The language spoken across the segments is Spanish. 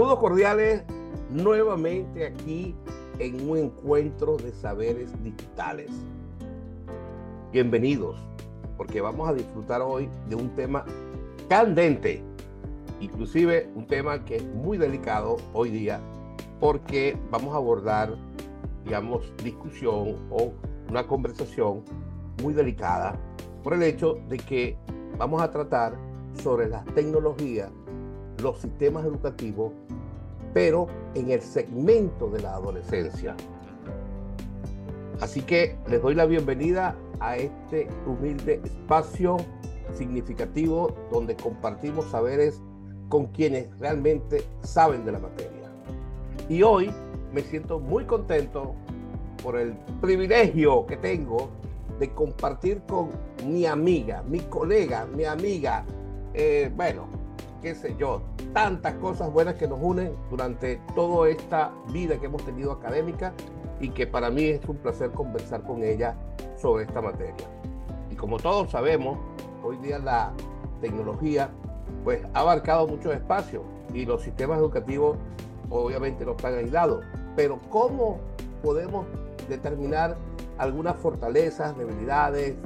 Saludos cordiales nuevamente aquí en un encuentro de saberes digitales. Bienvenidos, porque vamos a disfrutar hoy de un tema candente, inclusive un tema que es muy delicado hoy día, porque vamos a abordar, digamos, discusión o una conversación muy delicada por el hecho de que vamos a tratar sobre las tecnologías, los sistemas educativos, pero en el segmento de la adolescencia. Así que les doy la bienvenida a este humilde espacio significativo donde compartimos saberes con quienes realmente saben de la materia. Y hoy me siento muy contento por el privilegio que tengo de compartir con mi amiga, mi colega, mi amiga, eh, bueno, qué sé yo, tantas cosas buenas que nos unen durante toda esta vida que hemos tenido académica y que para mí es un placer conversar con ella sobre esta materia. Y como todos sabemos, hoy día la tecnología pues ha abarcado muchos espacios y los sistemas educativos obviamente no están aislados. Pero ¿cómo podemos determinar algunas fortalezas, debilidades,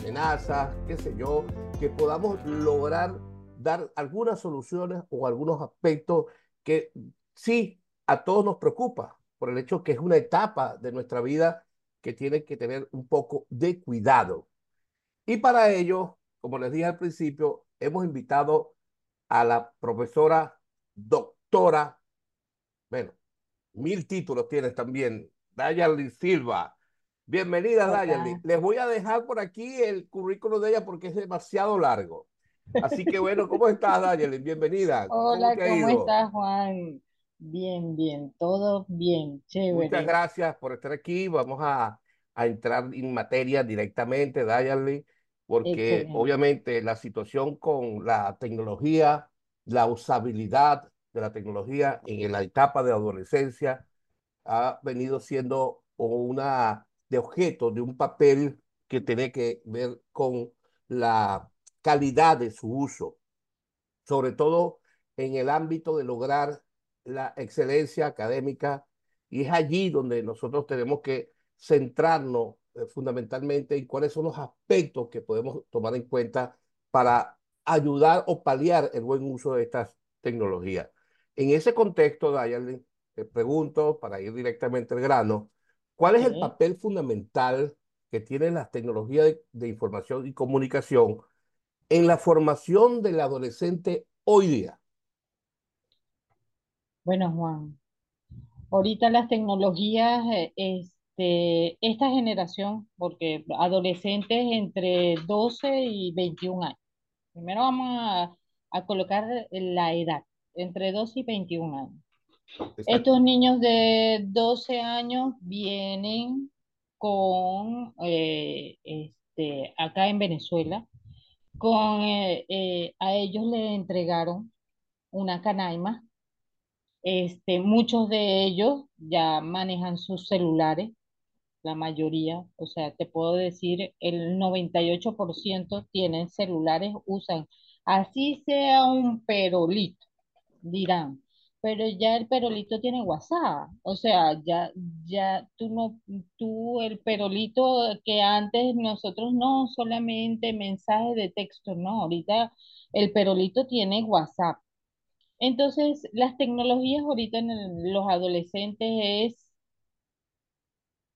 amenazas, qué sé yo, que podamos lograr dar algunas soluciones o algunos aspectos que sí a todos nos preocupa por el hecho que es una etapa de nuestra vida que tiene que tener un poco de cuidado. Y para ello, como les dije al principio, hemos invitado a la profesora doctora, bueno, mil títulos tienes también, Dayali Silva. Bienvenida, Dayali. Les voy a dejar por aquí el currículo de ella porque es demasiado largo. Así que bueno, ¿cómo estás, Dayali? Bienvenida. Hola, ¿cómo, estás, Juan? Bien, bien, todo bien, chévere. Muchas gracias por estar aquí. Vamos a, a entrar en materia directamente, Dayali, porque obviamente la situación con la tecnología, la usabilidad de la tecnología en la etapa de adolescencia ha venido siendo una de objeto de un papel que tiene que ver con la calidad de su uso, sobre todo en el ámbito de lograr la excelencia académica y es allí donde nosotros tenemos que centrarnos eh, fundamentalmente en cuáles son los aspectos que podemos tomar en cuenta para ayudar o paliar el buen uso de estas tecnologías. En ese contexto, Dayan, te pregunto, para ir directamente al grano, ¿cuál es el papel fundamental que tienen las tecnologías de, información y comunicación en la formación del adolescente hoy día? Bueno, Juan, ahorita las tecnologías, eh, este, esta generación, porque adolescentes entre 12 y 21 años. Primero vamos a, a colocar la edad, entre 12 y 21 años. Estos niños de 12 años vienen con, eh, este, acá en Venezuela, con, eh, eh, a ellos le entregaron una canaima. Este, muchos de ellos ya manejan sus celulares, la mayoría, o sea, te puedo decir, el 98% tienen celulares, usan, así sea un perolito, dirán, pero ya el perolito tiene WhatsApp, o sea, ya, ya tú no, tú el perolito que antes nosotros no solamente mensajes de texto, no, ahorita el perolito tiene WhatsApp. Entonces, las tecnologías ahorita en los adolescentes es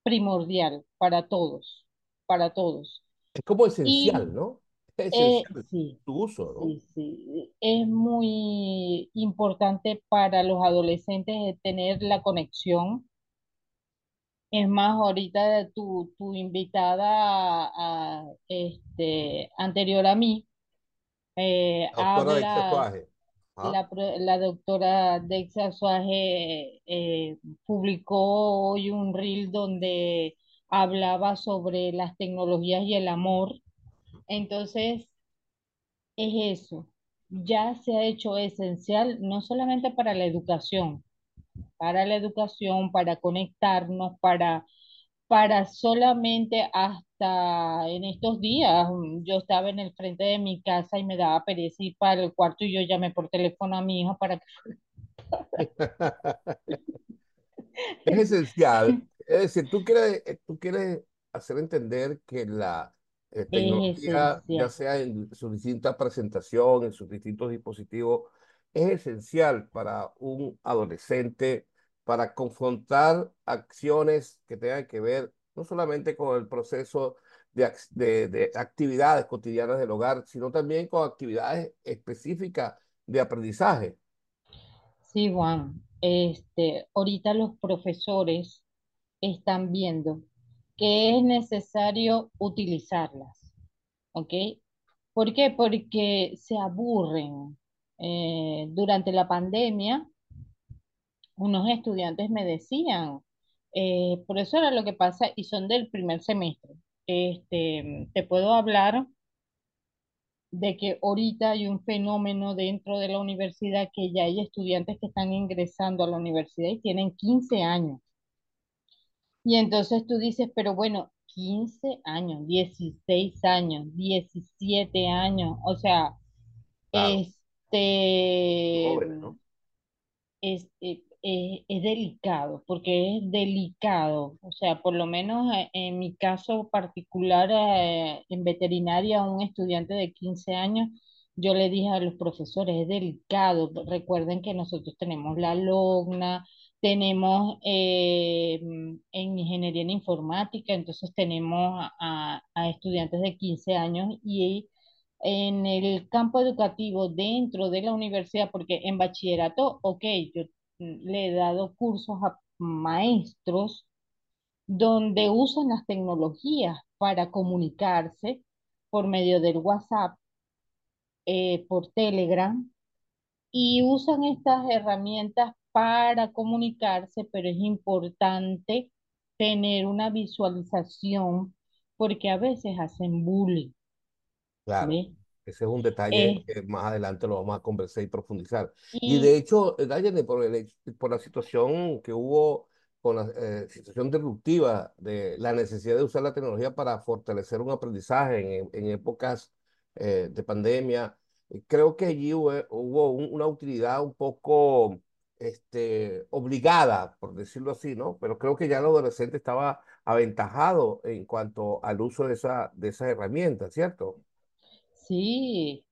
primordial para todos, para todos. Es como esencial, ¿no? Eh, sí, sí, Es muy importante para los adolescentes tener la conexión. Es más, ahorita tu, tu invitada este, anterior a mí eh, habla, la, la, doctora Dexa Suaje eh, publicó hoy un reel donde hablaba sobre las tecnologías y el amor entonces, es eso. Ya se ha hecho esencial no solamente para la educación, para la educación, para conectarnos, para, para solamente hasta en estos días, yo estaba en el frente de mi casa y me daba pereza ir para el cuarto y yo llamé por teléfono a mi hijo para que Es esencial. Es decir, tú quieres, eh, tú quieres hacer entender que la eh, tecnología, ya sea en su distinta presentación, en sus distintos dispositivos, es esencial para un adolescente para confrontar acciones que tengan que ver no solamente con el proceso de, de, de actividades cotidianas del hogar, sino también con actividades específicas de aprendizaje. Sí, Juan. Este, ahorita los profesores están viendo que es necesario utilizarlas, ¿ok? ¿Por qué? Porque se aburren. Eh, durante la pandemia, unos estudiantes me decían, eh, por eso era lo que pasa, y son del primer semestre. Este, te puedo hablar de que ahorita hay un fenómeno dentro de la universidad que ya hay estudiantes que están ingresando a la universidad y tienen 15 años. Y entonces tú dices, pero bueno, 15 años, 16 años, 17 años, o sea, Claro, este, es, eh, eh, es delicado, porque es delicado. O sea, por lo menos eh, en mi caso particular, eh, en veterinaria, un estudiante de 15 años, yo le dije a los profesores, es delicado. Recuerden que nosotros tenemos la LOGNA, tenemos eh, en ingeniería en informática, entonces tenemos a, estudiantes de 15 años y en el campo educativo dentro de la universidad, porque en bachillerato, ok, yo le he dado cursos a maestros donde usan las tecnologías para comunicarse por medio del WhatsApp, eh, por Telegram, y usan estas herramientas para comunicarse, pero es importante tener una visualización porque a veces hacen bullying, Claro, ¿ves? ese es un detalle Eh, que más adelante lo vamos a conversar y profundizar. Y de y hecho, eh, Dayane, por el por la situación que hubo con la eh, situación disruptiva de la necesidad de usar la tecnología para fortalecer un aprendizaje en, en épocas eh, de pandemia, creo que allí hubo, hubo un- una utilidad un poco este, obligada, por decirlo así, ¿no? Pero creo que ya el adolescente estaba aventajado en cuanto al uso de esa, de esa herramienta, ¿cierto? Sí,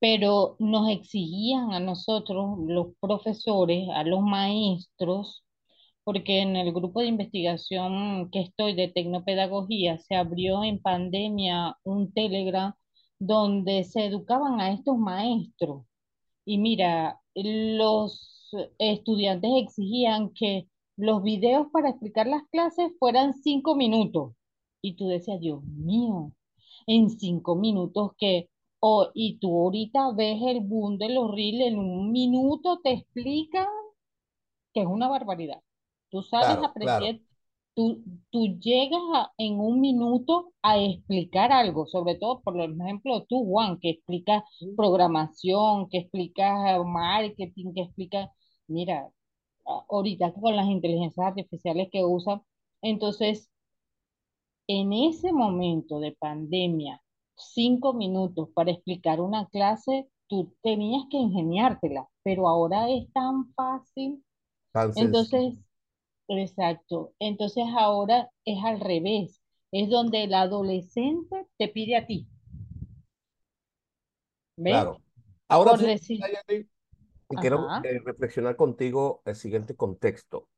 pero nos exigían a nosotros, los profesores, a los maestros, porque en el grupo de investigación que estoy de tecnopedagogía se abrió en pandemia un Telegram donde se educaban a estos maestros. Y mira, los estudiantes exigían que los videos para explicar las clases fueran cinco minutos. Y tú decías, Dios mío, en cinco minutos que, oh, y tú ahorita ves el boom de los reels, en un minuto te explican que es una barbaridad. Tú Claro, apreciar, claro. Tú, tú llegas a- en un minuto a explicar algo, sobre todo, por ejemplo, tú, Juan, que explicas programación, que explicas marketing, que explicas, mira, ahorita con las inteligencias artificiales que usan, entonces, en ese momento de pandemia, cinco minutos para explicar una clase, tú tenías que ingeniártela, pero ahora es tan fácil. Tan. Entonces, Exacto. Entonces ahora es al revés. Es donde el adolescente te pide a ti, ¿ves? Claro. Ahora Por fíjate, decir, quiero eh, reflexionar contigo el siguiente contexto.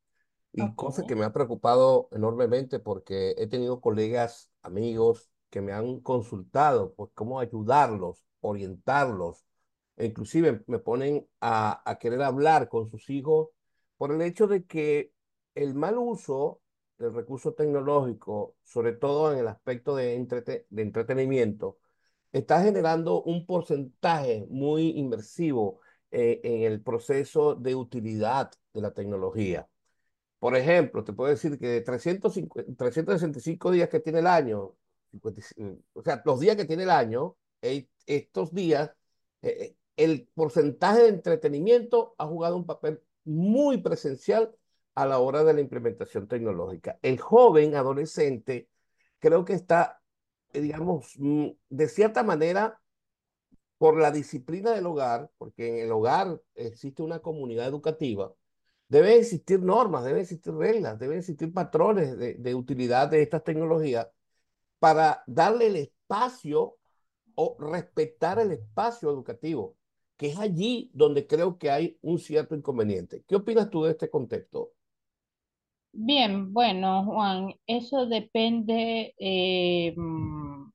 Y ok, cosa que me ha preocupado enormemente porque he tenido colegas, amigos que me han consultado, pues cómo ayudarlos, orientarlos, e inclusive me ponen a, a querer hablar con sus hijos por el hecho de que el mal uso del recurso tecnológico, sobre todo en el aspecto de, entrete- de entretenimiento, está generando un porcentaje muy inmersivo eh, en el proceso de utilidad de la tecnología. Por ejemplo, te puedo decir que de 350 365 días que tiene el año, 55, o sea, los días que tiene el año, eh, estos días, eh, eh, el porcentaje de entretenimiento ha jugado un papel muy presencial a la hora de la implementación tecnológica. El joven adolescente creo que está, digamos, mm, de cierta manera, por la disciplina del hogar, porque en el hogar existe una comunidad educativa, Deben existir normas, deben existir reglas, deben existir patrones de, de utilidad de estas tecnologías para darle el espacio o respetar el espacio educativo, que es allí donde creo que hay un cierto inconveniente. ¿Qué opinas tú de este contexto? Bien, bueno, Juan, eso depende eh, mm,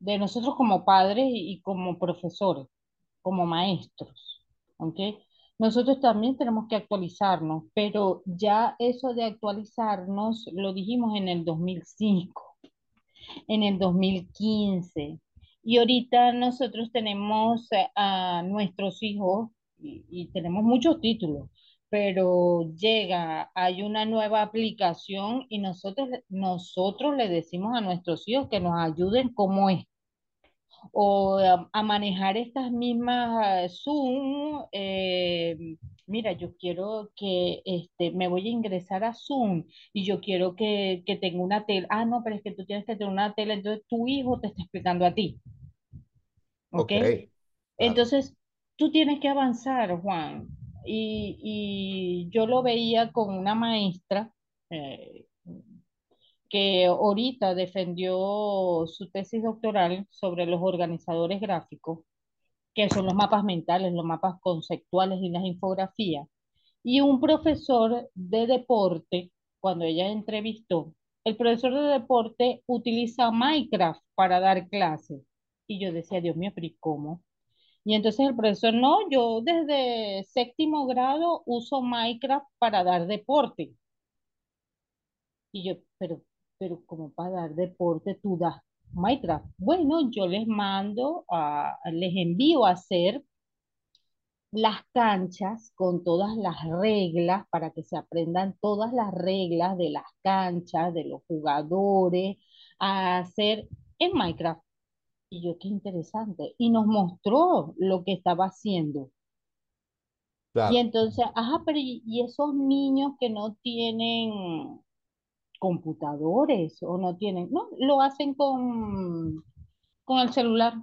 de nosotros como padres y como profesores, como maestros. Nosotros también tenemos que actualizarnos, pero ya eso de actualizarnos lo dijimos en el 2005, en el 2015, y ahorita nosotros tenemos eh, a nuestros hijos y, y tenemos muchos títulos, pero llega, hay una nueva aplicación y nosotros, nosotros le decimos a nuestros hijos que nos ayuden cómo es o a, a manejar estas mismas eh, Zoom. eh, mira, yo quiero que este, me voy a ingresar a Zoom y yo quiero que, que tenga una tele. Ah, no, pero es que tú tienes que tener una tele, entonces tu hijo te está explicando a ti, ¿ok? Ok, claro, Entonces, tú tienes que avanzar, Juan. Y, y yo lo veía con una maestra eh, que ahorita defendió su tesis doctoral sobre los organizadores gráficos que son los mapas mentales, los mapas conceptuales y las infografías. Y un profesor de deporte, cuando ella entrevistó, el profesor de deporte utiliza Minecraft para dar clases. Y yo decía, Dios mío, pero ¿y cómo? Y entonces el profesor, no, yo desde séptimo grado uso Minecraft para dar deporte. Y yo, pero, pero como para dar deporte tú das Minecraft. Bueno, yo les mando, a, les envío a hacer las canchas con todas las reglas para que se aprendan todas las reglas de las canchas, de los jugadores, a hacer en Minecraft. Y yo, qué interesante. Y nos mostró lo que estaba haciendo. Y entonces, ajá, pero y, y esos niños que no tienen computadores o no tienen, no, lo hacen con, con el celular.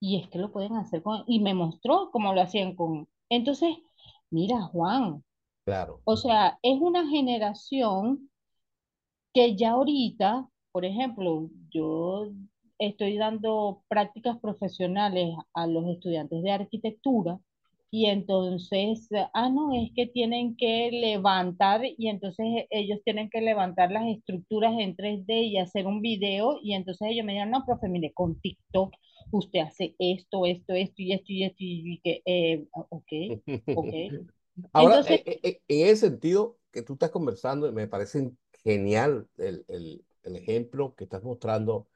Y es que lo pueden hacer con, y me mostró cómo lo hacían con. Entonces, mira, Juan, claro, o sea, es una generación que ya ahorita, por ejemplo, yo estoy dando prácticas profesionales a los estudiantes de arquitectura y entonces, ah, no, es que tienen que levantar y entonces ellos tienen que levantar las estructuras en 3D y hacer un video y entonces ellos me dijeron, no, profe, mire, con TikTok usted hace esto, esto, esto y esto y esto y que, eh, ok, ok. Ahora, Entonces, eh, eh, eh, en ese sentido que tú estás conversando, me parece genial el, el, el ejemplo que estás mostrando.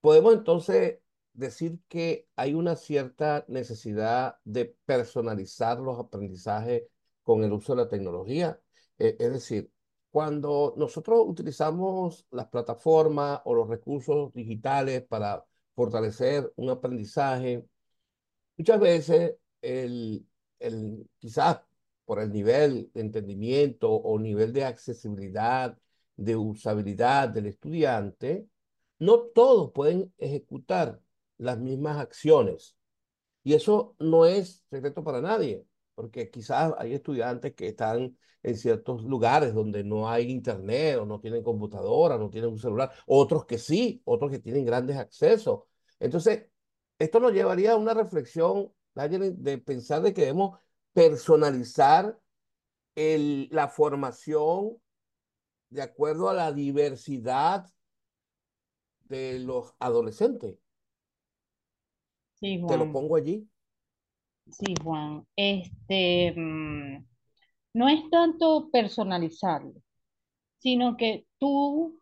Podemos entonces decir que hay una cierta necesidad de personalizar los aprendizajes con el uso de la tecnología. Eh, es decir, cuando nosotros utilizamos las plataformas o los recursos digitales para fortalecer un aprendizaje, Muchas veces, el, el, quizás por el nivel de entendimiento o nivel de accesibilidad, de usabilidad del estudiante, no todos pueden ejecutar las mismas acciones. Y eso no es secreto para nadie, porque quizás hay estudiantes que están en ciertos lugares donde no hay internet o no tienen computadora, no tienen un celular, otros que sí, otros que tienen grandes accesos. Entonces, esto nos llevaría a una reflexión, de pensar de que debemos personalizar la formación de acuerdo a la diversidad de los adolescentes. sí, Te lo Juan, pongo allí. sí, Juan, este, mm, no es tanto personalizarlo, sino que tú,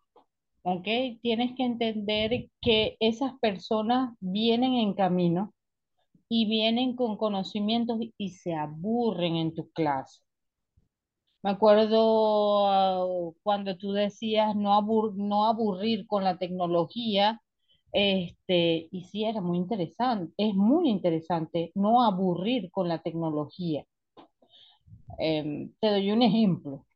¿ok? Tienes que entender que esas personas vienen en camino y vienen con conocimientos y se aburren en tu clase. Me acuerdo ah, cuando tú decías no, abur- no aburrir con la tecnología, este, y sí era muy interesante, es muy interesante no aburrir con la tecnología. Em, te doy un ejemplo,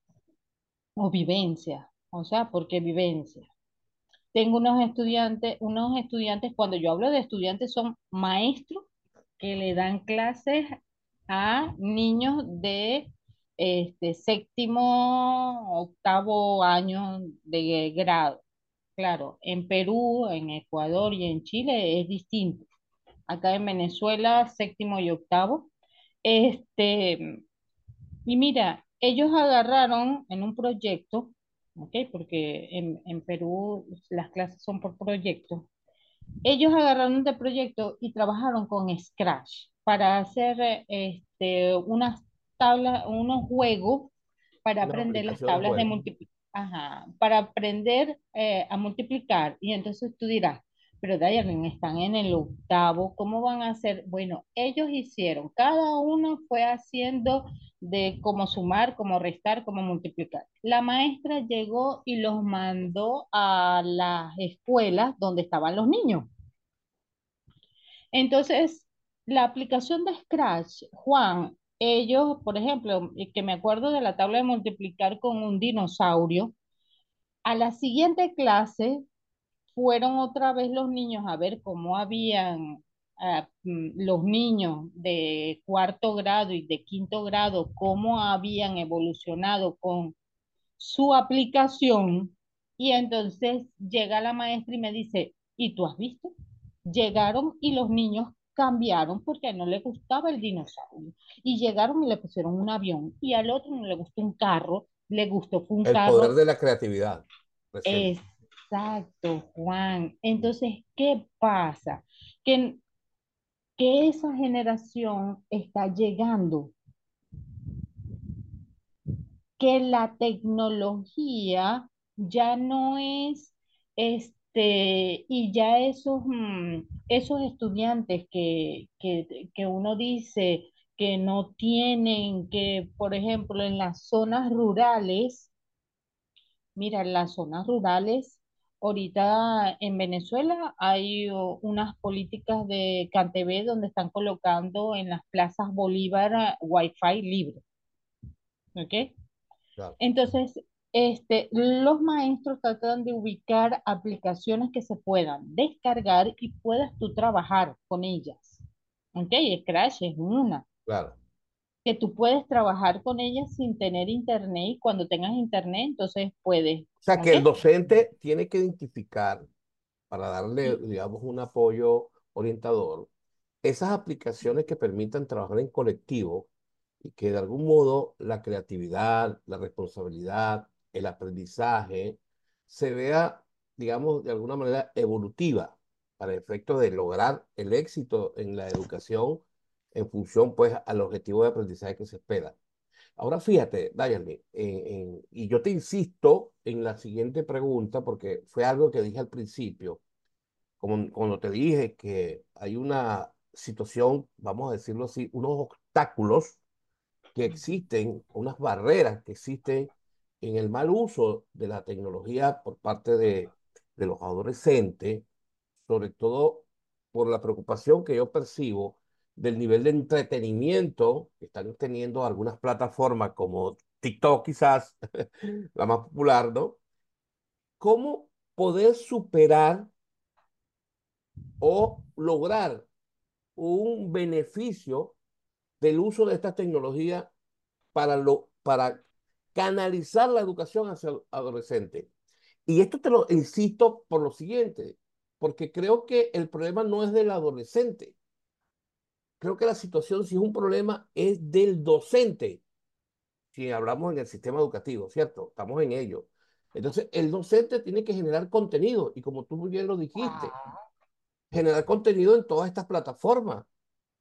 o vivencia, o sea, ¿por qué vivencia? Tengo unos estudiantes, unos estudiantes, cuando yo hablo de estudiantes, son maestros que le dan clases a niños de este, séptimo, octavo año de grado. Claro, en Perú, en Ecuador y en Chile es distinto. Acá en Venezuela, séptimo y octavo. Este, y mira, ellos agarraron en un proyecto, ¿ok? Porque en, en Perú las clases son por proyecto. Ellos agarraron de proyecto y trabajaron con Scratch para hacer este, unas tablas, unos juegos para Una aprender las tablas de multiplicar. Ajá, para aprender eh, a multiplicar. Y entonces tú dirás, pero Dayan, están en el octavo, ¿cómo van a hacer? Bueno, ellos hicieron, cada uno fue haciendo de cómo sumar, cómo restar, cómo multiplicar. La maestra llegó y los mandó a las escuelas donde estaban los niños. Entonces, la aplicación de Scratch, Juan, ellos, por ejemplo, que me acuerdo de la tabla de multiplicar con un dinosaurio, a la siguiente clase fueron otra vez los niños a ver cómo habían ah, mm, los niños de cuarto grado y de quinto grado, cómo habían evolucionado con su aplicación. Y entonces llega la maestra y me dice, ¿y tú has visto? Llegaron y los niños cambiaron porque no le gustaba el dinosaurio. Y llegaron y le pusieron un avión. Y al otro no le gustó un carro, le gustó un El poder carro. de la creatividad. recién. Exacto, Juan. Entonces, ¿qué pasa? Que, que esa generación está llegando, que la tecnología ya no es este, y ya esos, mm, esos estudiantes que, que, que uno dice que no tienen, que por ejemplo en las zonas rurales, Mira, en las zonas rurales, ahorita en Venezuela hay o, unas políticas de CanTV donde están colocando en las plazas Bolívar ah, Wi-Fi libre, ¿ok? Claro. Entonces, este, los maestros tratan de ubicar aplicaciones que se puedan descargar y puedas tú trabajar con ellas, ¿ok? Scratch es una Claro. que tú puedes trabajar con ellas sin tener internet y cuando tengas internet, entonces puedes, O sea que el docente tiene que identificar, para darle, Y, digamos, un apoyo orientador, esas aplicaciones que permitan trabajar en colectivo y que de algún modo la creatividad, la responsabilidad, el aprendizaje se vea, digamos, de alguna manera evolutiva para efectos de lograr el éxito en la educación en función, pues, al objetivo de aprendizaje que se espera. Ahora fíjate, Dayane, y yo te insisto en la siguiente pregunta porque fue algo que dije al principio, como cuando te dije que hay una situación, vamos a decirlo así, unos obstáculos que existen, unas barreras que existen en el mal uso de la tecnología por parte de, de los adolescentes, sobre todo por la preocupación que yo percibo del nivel de entretenimiento que están teniendo algunas plataformas como TikTok quizás, la más popular, ¿no? ¿Cómo poder superar o lograr un beneficio del uso de esta tecnología para, lo, para canalizar la educación hacia el adolescente. Y esto te lo insisto por lo siguiente, porque creo que el problema no es del adolescente. Creo que la situación, si es un problema, es del docente. Si hablamos en el sistema educativo, ¿cierto? Estamos en ello. Entonces, el docente tiene que generar contenido y como tú muy bien lo dijiste, generar contenido en todas estas plataformas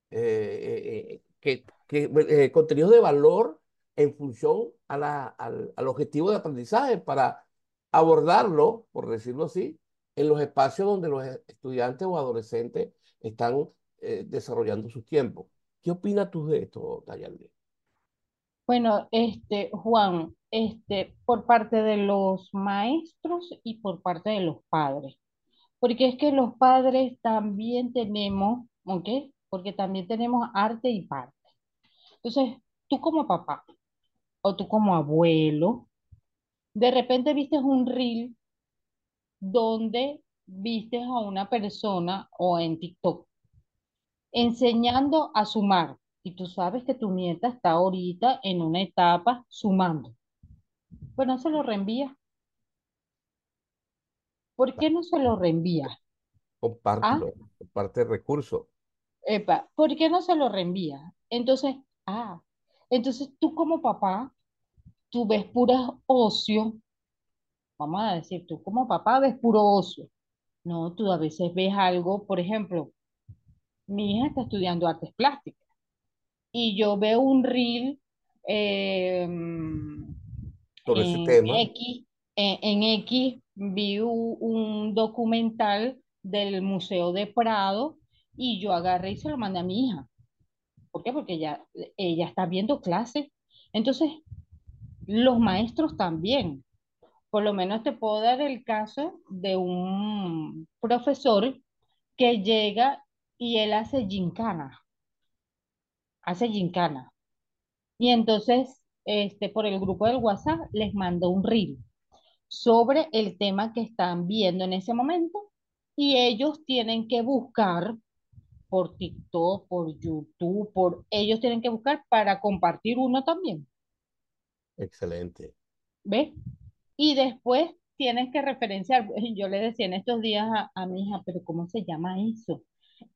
eh, eh, que, que eh, contenidos de valor en función a la, al, al objetivo de aprendizaje para abordarlo, por decirlo así, en los espacios donde los estudiantes o adolescentes están eh, desarrollando sus tiempos. ¿Qué opinas tú de esto, Dayalde? Bueno, este, Juan, este, por parte de los maestros y por parte de los padres, porque es que los padres también tenemos, ¿ok? Porque también tenemos arte y parte. Entonces, tú como papá o tú como abuelo, de repente vistes un reel donde vistes a una persona o en TikTok enseñando a sumar. Y tú sabes que tu nieta está ahorita en una etapa sumando. Pues no se lo reenvía. ¿Por qué no se lo reenvía? Ah, Compártelo, comparte el recurso. epa, ¿por qué no se lo reenvía? Entonces, ah, entonces tú como papá, tú ves pura ocio, vamos a decir, tú como papá ves puro ocio. No, tú a veces ves algo, por ejemplo, mi hija está estudiando artes plásticas y yo veo un reel eh, sobre ese en tema. X, en, en X vi u- un documental del Museo de Prado y yo agarré y se lo mandé a mi hija. ¿Por qué? Porque ella, ella está viendo clases. Entonces, los maestros también. Por lo menos te puedo dar el caso de un profesor que llega y él hace gincana, hace gincana. Y entonces, este, por el grupo del WhatsApp les mando un reel sobre el tema que están viendo en ese momento y ellos tienen que buscar por TikTok, por YouTube, por ellos tienen que buscar para compartir uno también, Excelente. ¿ves? Y después tienes que referenciar, yo le decía en estos días a, a mi hija, pero ¿cómo se llama eso?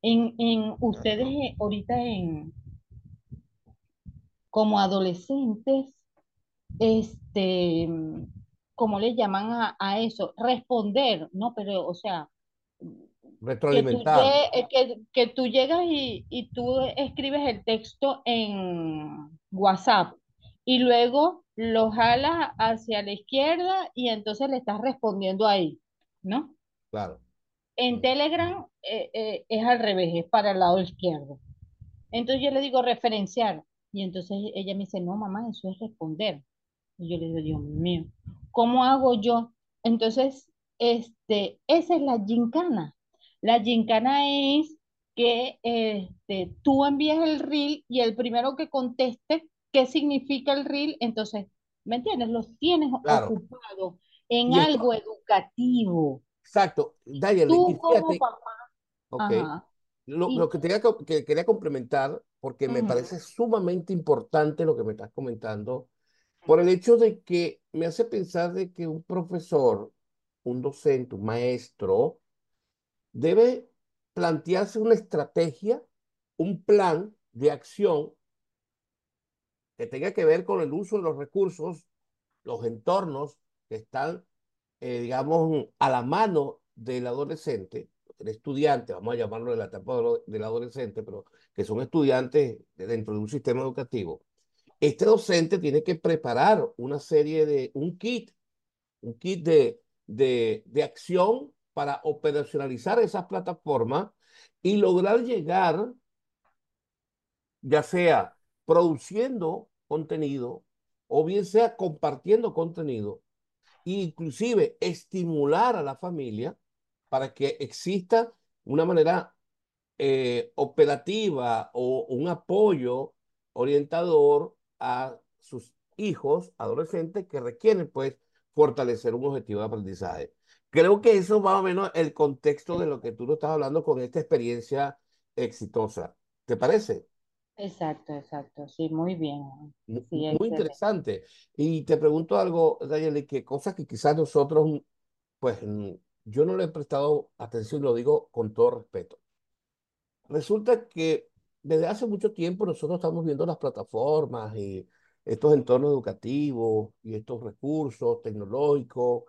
En, en ustedes eh, ahorita en como adolescentes, este, ¿cómo le llaman a, a eso? Responder, ¿no? Pero, o sea, Retroalimentar, eh, que, que tú llegas y, y tú escribes el texto en WhatsApp y luego lo jalas hacia la izquierda y entonces le estás respondiendo ahí, ¿no? claro. En Telegram eh, eh, es al revés, es para el lado izquierdo. Entonces yo le digo referenciar y entonces ella me dice, no, mamá, eso es responder. Y yo le digo, Dios mío, ¿cómo hago yo? Entonces, este, esa es la gincana. La gincana es que este, tú envías el reel y el primero que conteste qué significa el reel, entonces, ¿me entiendes? Los tienes Claro. ocupados en Y esto, algo educativo. exacto, y Tú como papá, ok, ajá, lo, y lo que, tenía que, que quería complementar, porque me parece sumamente importante lo que me estás comentando, por el hecho de que me hace pensar de que un profesor, un docente, un maestro, debe plantearse una estrategia, un plan de acción que tenga que ver con el uso de los recursos, los entornos que están, eh, digamos, a la mano del adolescente, el estudiante, vamos a llamarlo de la etapa del adolescente, pero que son estudiantes dentro de un sistema educativo. Este docente tiene que preparar una serie de, un kit, un kit de, de, de acción para operacionalizar esas plataformas y lograr llegar ya sea produciendo contenido o bien sea compartiendo contenido, e inclusive estimular a la familia para que exista una manera eh, operativa o un apoyo orientador a sus hijos adolescentes que requieren pues fortalecer un objetivo de aprendizaje. Creo que eso más o menos el contexto de lo que tú nos estás hablando con esta experiencia exitosa. ¿Te parece? exacto, exacto, sí, muy bien, sí, Muy excelente. interesante. Y te pregunto algo, Dayeli, que cosas que quizás nosotros, pues yo no le he prestado atención, lo digo con todo respeto. Resulta que desde hace mucho tiempo nosotros estamos viendo las plataformas y estos entornos educativos y estos recursos tecnológicos,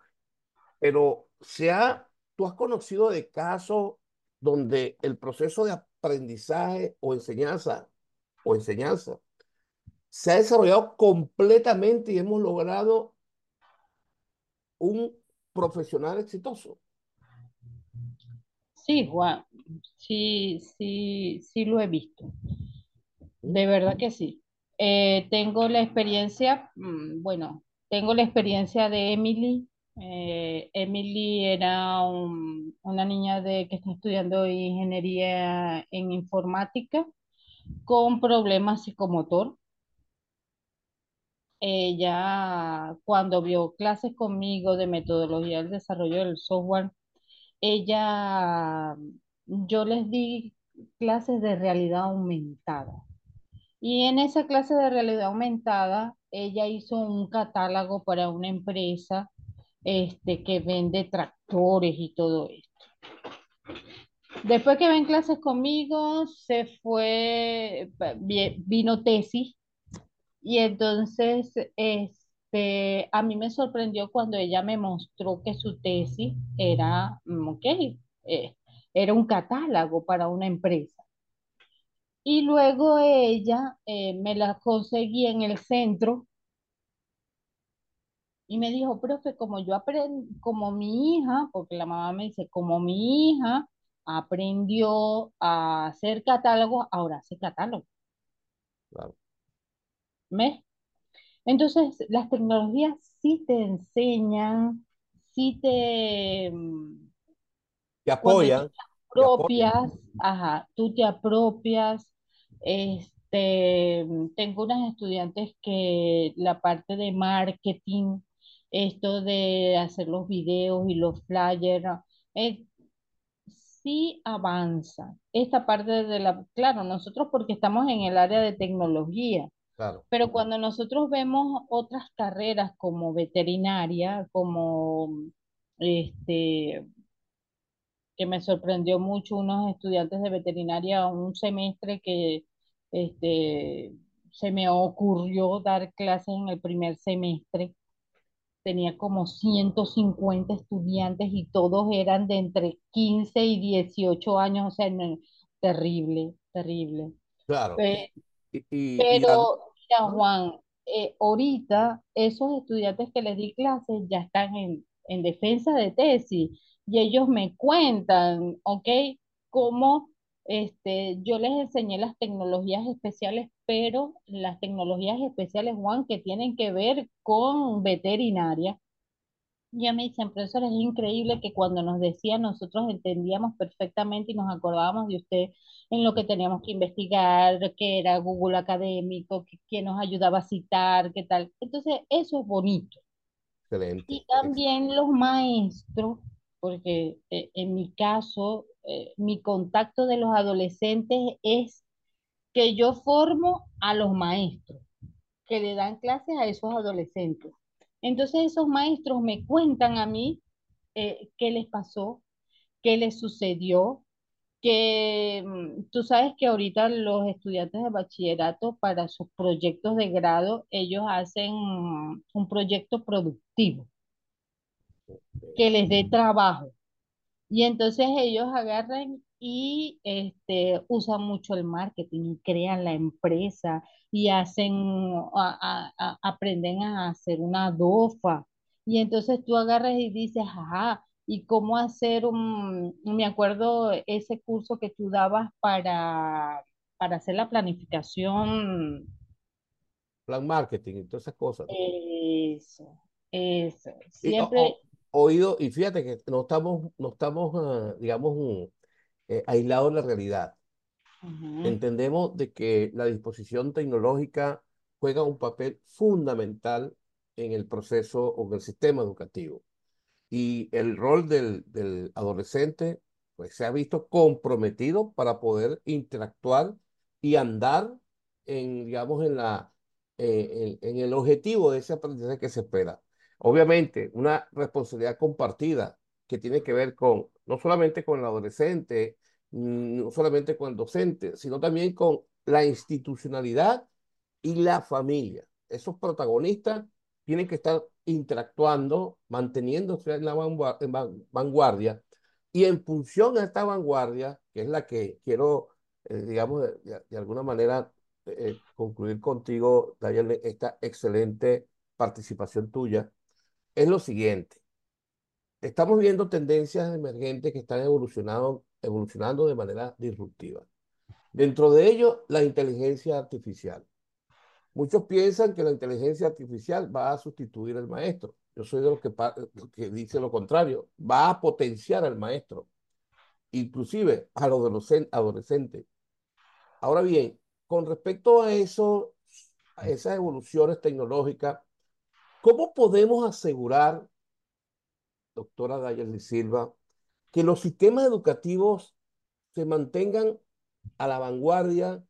pero se ha, tú has conocido de casos donde el proceso de aprendizaje o enseñanza o enseñanza se ha desarrollado completamente y hemos logrado un profesional exitoso. Sí, Juan, sí, sí, sí lo he visto, de verdad que sí. Eh, tengo la experiencia, mm, bueno, tengo la experiencia de Emily. Eh, Emily era un- una niña de, que está estudiando ingeniería en informática con problemas psicomotor. Ella, cuando vio clases conmigo de metodología del desarrollo del software, ella, yo les di clases de realidad aumentada. Y en esa clase de realidad aumentada, ella hizo un catálogo para una empresa este, que vende tractores y todo esto. Después que ven clases conmigo, se fue, vi- vino tesis y entonces este, a mí me sorprendió cuando ella me mostró que su tesis era, mm, ok, eh, era un catálogo para una empresa. Y luego ella eh, me la conseguí en el centro y me dijo, profe, como yo aprendí, como mi hija, porque la mamá me dice, como mi hija aprendió a hacer catálogos, ahora hace catálogos. Claro. ¿Ves? Entonces, las tecnologías sí te enseñan, sí te, mm, Te apoyan, te te apoyan. apropias, ajá, tú te apropias, este, mm, tengo unas estudiantes que la parte de marketing, esto de hacer los videos y los flyers, eh, sí avanza. Esta parte de la, claro, nosotros porque estamos en el área de tecnología, Claro, pero cuando nosotros vemos otras carreras como veterinaria, como este, que me sorprendió mucho unos estudiantes de veterinaria, un semestre que este, se me ocurrió dar clases en el primer semestre. Tenía como 150 estudiantes y todos eran de entre 15 y 18 años, o sea, no- terrible, terrible. claro. Pe- Y, y, y ad- pero, mira. Juan, eh, ahorita esos estudiantes que les di clases ya están en, en defensa de tesis y ellos me cuentan, ¿ok? Cómo este, yo les enseñé las tecnologías especiales, pero las tecnologías especiales, Juan, que tienen que ver con veterinaria. Ya me dicen, profesor, es increíble que cuando nos decía nosotros entendíamos perfectamente y nos acordábamos de usted en lo que teníamos que investigar, que era Google Académico, que, que nos ayudaba a citar, qué tal. Entonces, eso es bonito. excelente. Y también los maestros, porque eh, en mi caso, eh, mi contacto de los adolescentes es que yo formo a los maestros que le dan clases a esos adolescentes. Entonces esos maestros me cuentan a mí eh, qué les pasó, qué les sucedió, que mm, tú sabes que ahorita los estudiantes de bachillerato para sus proyectos de grado, ellos hacen un proyecto productivo que les dé trabajo. Y entonces ellos agarran y este, usan mucho el marketing y crean la empresa y hacen, a- a- a- aprenden a hacer una DOFA. Y entonces tú agarras y dices, ajá, ¿y cómo hacer un, me acuerdo ese curso que tú dabas para, para hacer la planificación? Plan marketing y todas esas cosas. Eso, eso. Y, o- Siempre, o- oído, y fíjate que no estamos, no estamos, ah, digamos, mm, eh, aislados de la realidad. ujú, Entendemos de que la disposición tecnológica juega un papel fundamental en el proceso o en el sistema educativo. Y el rol del, del adolescente, pues se ha visto comprometido para poder interactuar y andar en, digamos, en la, eh, en, en el objetivo de ese aprendizaje que se espera. Obviamente, una responsabilidad compartida que tiene que ver con, no solamente con el adolescente, mm, no solamente con el docente, sino también con la institucionalidad y la familia. Esos protagonistas tienen que estar interactuando, manteniéndose en la vanguardia. Y en función a esta vanguardia, que es la que quiero, eh, digamos, de, alguna manera eh, concluir contigo, Daniel, esta excelente participación tuya, es lo siguiente. Estamos viendo tendencias emergentes que están evolucionando, evolucionando de manera disruptiva. Dentro de ello, la inteligencia artificial. Muchos piensan que la inteligencia artificial va a sustituir al maestro. Yo soy de los que, que dice lo contrario, va a potenciar al maestro, inclusive a los adolescen- adolescentes. Ahora bien, con respecto a eso, a esas evoluciones tecnológicas, ¿cómo podemos asegurar, doctora Dayerly Silva, que los sistemas educativos se mantengan a la vanguardia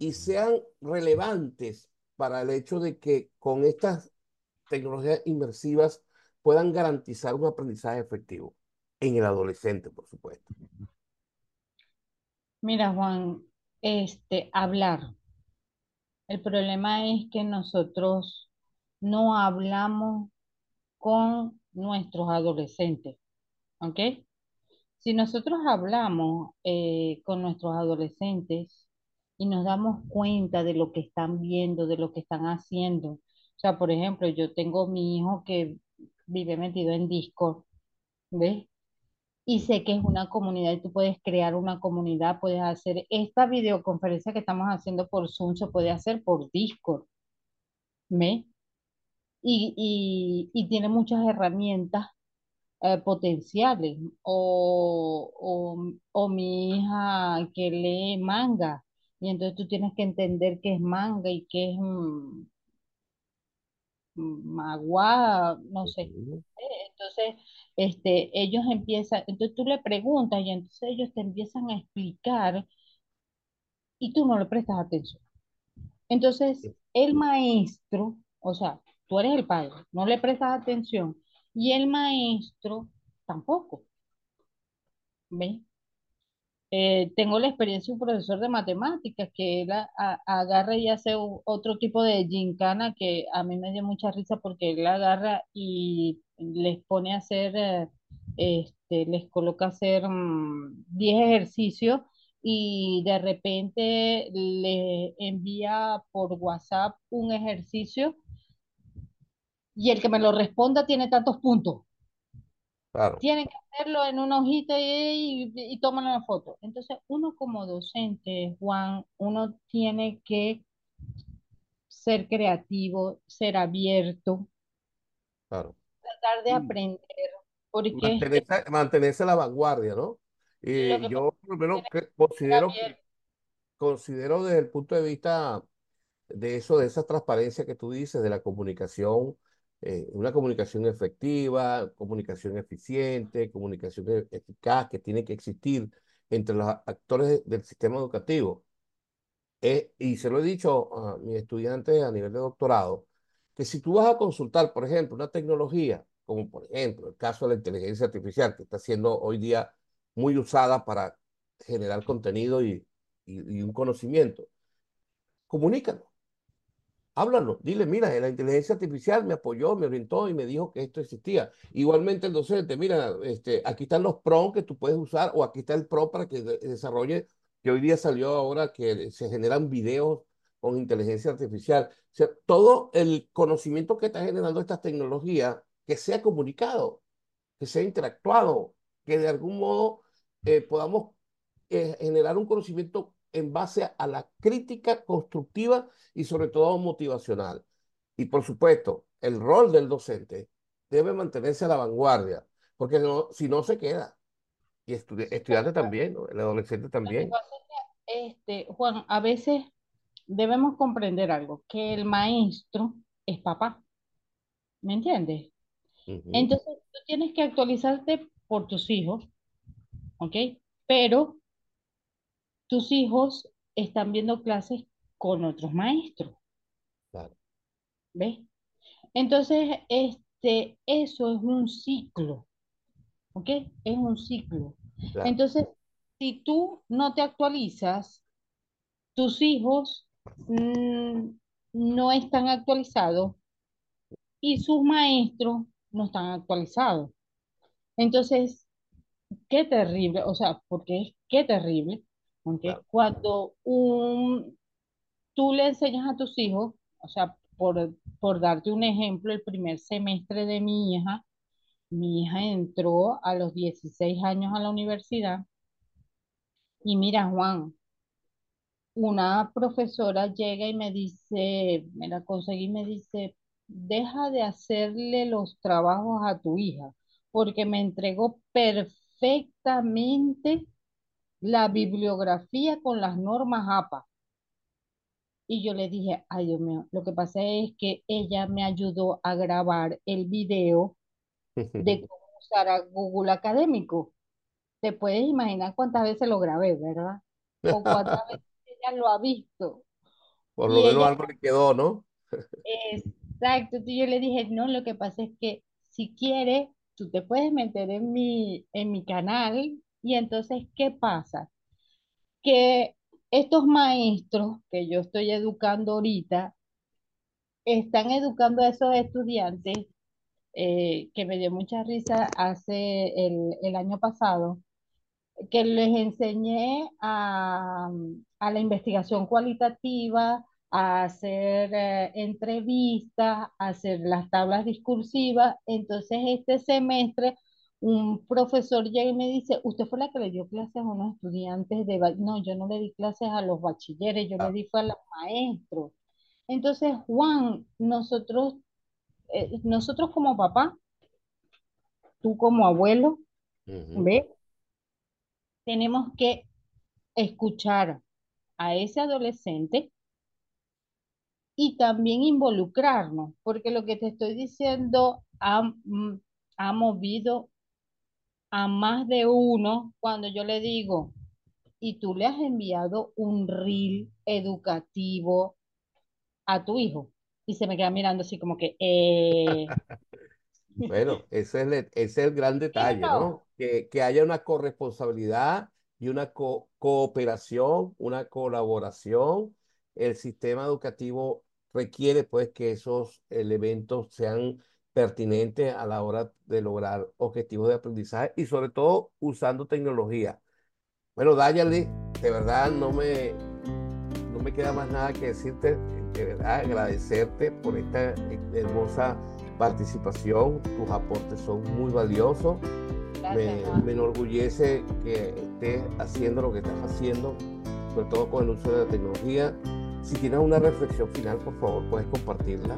y sean relevantes para el hecho de que con estas tecnologías inmersivas puedan garantizar un aprendizaje efectivo en el adolescente, por supuesto. Mira, Juan, este, hablar. El problema es que nosotros no hablamos con nuestros adolescentes, ¿ok? Si nosotros hablamos eh, con nuestros adolescentes y nos damos cuenta de lo que están viendo, de lo que están haciendo, o sea, por ejemplo, yo tengo mi hijo que vive metido en Discord, ¿ves? Y sé que es una comunidad y tú puedes crear una comunidad, puedes hacer esta videoconferencia que estamos haciendo por Zoom, se puede hacer por Discord, ¿ves? Y, y, y tiene muchas herramientas eh, potenciales. O, o, o mi hija que lee manga, y entonces tú tienes que entender qué es manga y qué es mm, magua, no sé. Entonces, este, ellos empiezan, entonces tú le preguntas y entonces ellos te empiezan a explicar y tú no le prestas atención. Entonces, el maestro, o sea, tú eres el padre, no le prestas atención y el maestro tampoco, ¿ves? Eh, tengo la experiencia de un profesor de matemáticas que él agarra y hace otro tipo de gincana que a mí me dio mucha risa porque él agarra y les pone a hacer, eh, este, les coloca a hacer mm, 10 ejercicios y de repente le envía por WhatsApp un ejercicio y el que me lo responda tiene tantos puntos. Claro, Tienen que hacerlo en una hojita y, y, y toman una foto. Entonces, uno como docente, Juan, uno tiene que ser creativo, ser abierto, claro. tratar de Y aprender, porque mantenerse, mantenerse a la vanguardia, ¿no? Eh, que yo, por lo menos, considero que, considero desde el punto de vista de eso, de esa transparencia que tú dices, de la comunicación, eh, una comunicación efectiva, comunicación eficiente, comunicación e- eficaz que tiene que existir entre los actores del sistema educativo. Eh, y se lo he dicho a mis estudiantes a nivel de doctorado, que si tú vas a consultar, por ejemplo, una tecnología, como por ejemplo el caso de la inteligencia artificial, que está siendo hoy día muy usada para generar contenido y, un conocimiento, comunícalo Háblalo, dile, mira, la inteligencia artificial me apoyó, me orientó y me dijo que esto existía. Igualmente el docente, mira, este, aquí están los prompts que tú puedes usar o aquí está el prompt para que de- desarrolle, que hoy día salió ahora que se generan videos con inteligencia artificial. Todo el conocimiento que está generando estas tecnologías, que sea comunicado, que sea interactuado, que de algún modo eh, podamos eh, generar un conocimiento en base a la crítica constructiva y sobre todo motivacional. Y por supuesto, el rol del docente debe mantenerse a la vanguardia, porque no, si no se queda. Y estudi estudiante también, ¿no? El adolescente también. este, Juan, a veces debemos comprender algo, que el maestro es papá, ¿me entiendes? Entonces, tú tienes que actualizarte por tus hijos, ¿ok? Pero tus hijos están viendo clases con otros maestros, claro, ¿ves? Entonces, este, eso es un ciclo, ¿ok? Es un ciclo. claro, Entonces, si tú no te actualizas, tus hijos mm, no están actualizados y sus maestros no están actualizados. Entonces, qué terrible, o sea, porque es qué terrible, Cuando un, tú le enseñas a tus hijos, o sea, por, por darte un ejemplo, el primer semestre de mi hija, mi hija entró a los 16 años a la universidad y mira, Juan, una profesora llega y me dice, me la conseguí me dice, deja de hacerle los trabajos a tu hija, porque me entregó perfectamente la bibliografía con las normas APA. Y yo le dije, ay Dios mío, lo que pasa es que ella me ayudó a grabar el video de cómo usar a Google Académico. Te puedes imaginar cuántas veces lo grabé, ¿verdad? O cuántas veces ella lo ha visto. Por lo menos algo le quedó, ¿no? Exacto, entonces yo le dije, no, lo que pasa es que si quieres, tú te puedes meter en mi, en mi canal y entonces, ¿qué pasa? Que estos maestros que yo estoy educando ahorita están educando a esos estudiantes eh, que me dio mucha risa hace el, el año pasado, que les enseñé a, a la investigación cualitativa, a hacer eh, entrevistas, a hacer las tablas discursivas. Entonces, este semestre, un profesor llega y me dice, usted fue la que le dio clases a unos estudiantes de... No, yo no le di clases a los bachilleres, yo le ah. di fue a los maestros. Entonces, Juan, nosotros, eh, nosotros como papá, tú como abuelo, ¿ves? Tenemos que escuchar a ese adolescente y también involucrarnos, porque lo que te estoy diciendo ha, mm, ha movido a más de uno cuando yo le digo, y tú le has enviado un reel educativo a tu hijo. Y se me queda mirando así como que... Eh... bueno, ese es, el, ese es el gran detalle, ¿no? Que, que haya una corresponsabilidad y una cooperación, una colaboración. El sistema educativo requiere pues que esos elementos sean pertinentes a la hora de lograr objetivos de aprendizaje y sobre todo usando tecnología. Bueno, Dayali, de verdad no me, no me queda más nada que decirte, de verdad agradecerte por esta hermosa participación, tus aportes son muy valiosos me, enorgullece que estés haciendo lo que estás haciendo, sobre todo con el uso de la tecnología. Si tienes una reflexión final, por favor, puedes compartirla.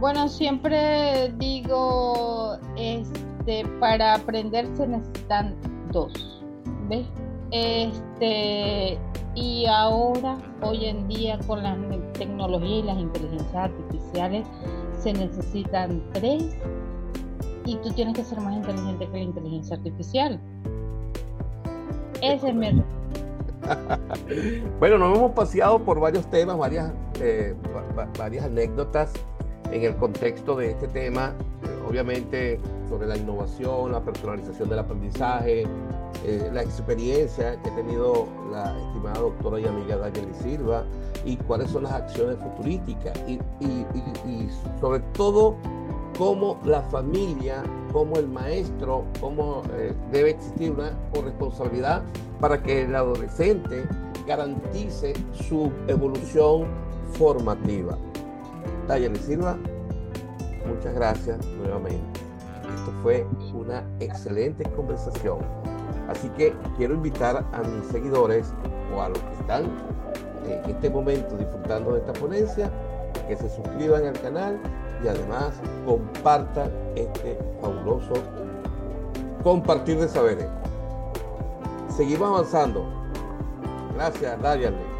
Bueno, siempre digo, este, para aprender se necesitan dos, ¿ves? Este, y ahora, hoy en día, con la tecnología y las inteligencias artificiales, se necesitan tres y tú tienes que ser más inteligente que la inteligencia artificial. Ese es mi bueno, nos hemos paseado por varios temas, varias, eh, varias anécdotas en el contexto de este tema, obviamente sobre la innovación, la personalización del aprendizaje, eh, la experiencia que ha tenido la estimada doctora y amiga Daniela Silva y cuáles son las acciones futurísticas y, y, y sobre todo cómo la familia, como el maestro, cómo eh, debe existir una corresponsabilidad para que el adolescente garantice su evolución formativa. Tayeli Silva, muchas gracias nuevamente. Esto fue una excelente conversación. Así que quiero invitar a mis seguidores o a los que están en este momento disfrutando de esta ponencia que se suscriban al canal y además compartan este fabuloso compartir de saberes. Seguimos avanzando. Gracias, Darian.